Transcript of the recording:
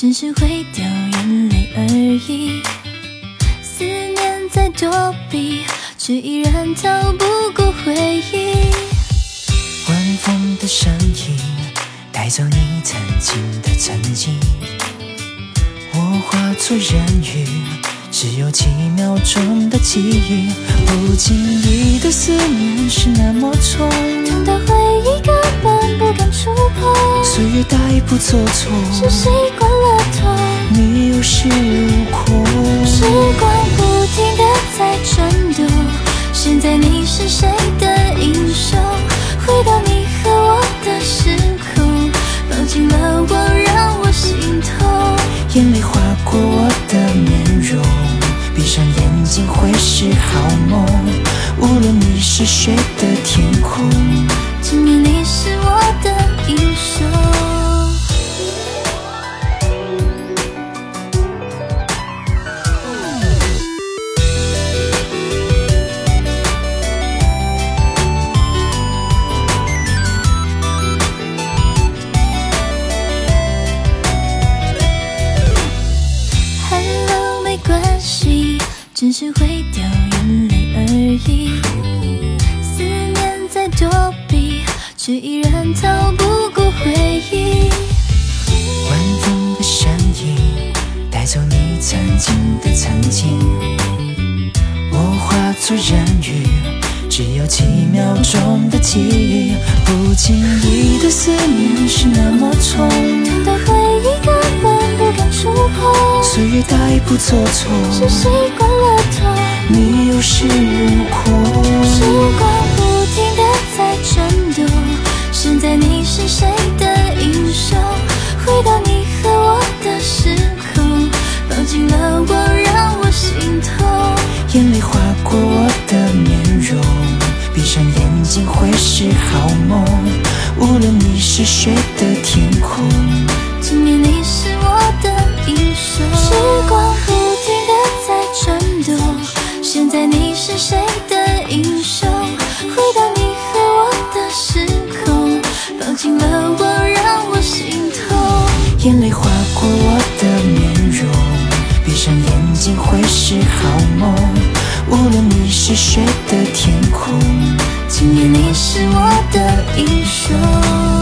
只是会掉眼泪而已。思念在躲避，却依然逃不过回忆。晚风的声音带走你曾经的曾经，我化作人鱼。只有几秒钟的记忆，不经意的思念是那么重，痛到回忆根本不敢触碰。岁月带不走错，是谁？你有恃无恐。时光不停的在转动，现在你是谁的英雄？回到你和我的时空，抱紧了我，让我心痛。眼泪划过我的面容，闭上眼睛会是好梦。无论你是谁的只是会掉眼泪而已。思念在躲避，却依然逃不过回忆。晚风的声音带走你曾经的曾经，我化作人鱼，只有几秒钟的记忆。不经意的思念是那么痛，痛到回忆根本不敢触碰，岁月带不走错，是习惯了痛。你有恃无恐。时光不停的在转动，现在你是谁的英雄？回到你和我的时空，抱紧了我，让我心痛。眼泪划过我的面容，闭上眼睛会是好梦。无论你是谁的天空，今夜你是我英雄。时光不停地在转动，现在你是谁的英雄？回到你和我的时空，抱紧了我，让我心痛。眼泪划过我的面容，闭上眼睛会是好梦。无论你是谁的天空，今夜你是我的英雄。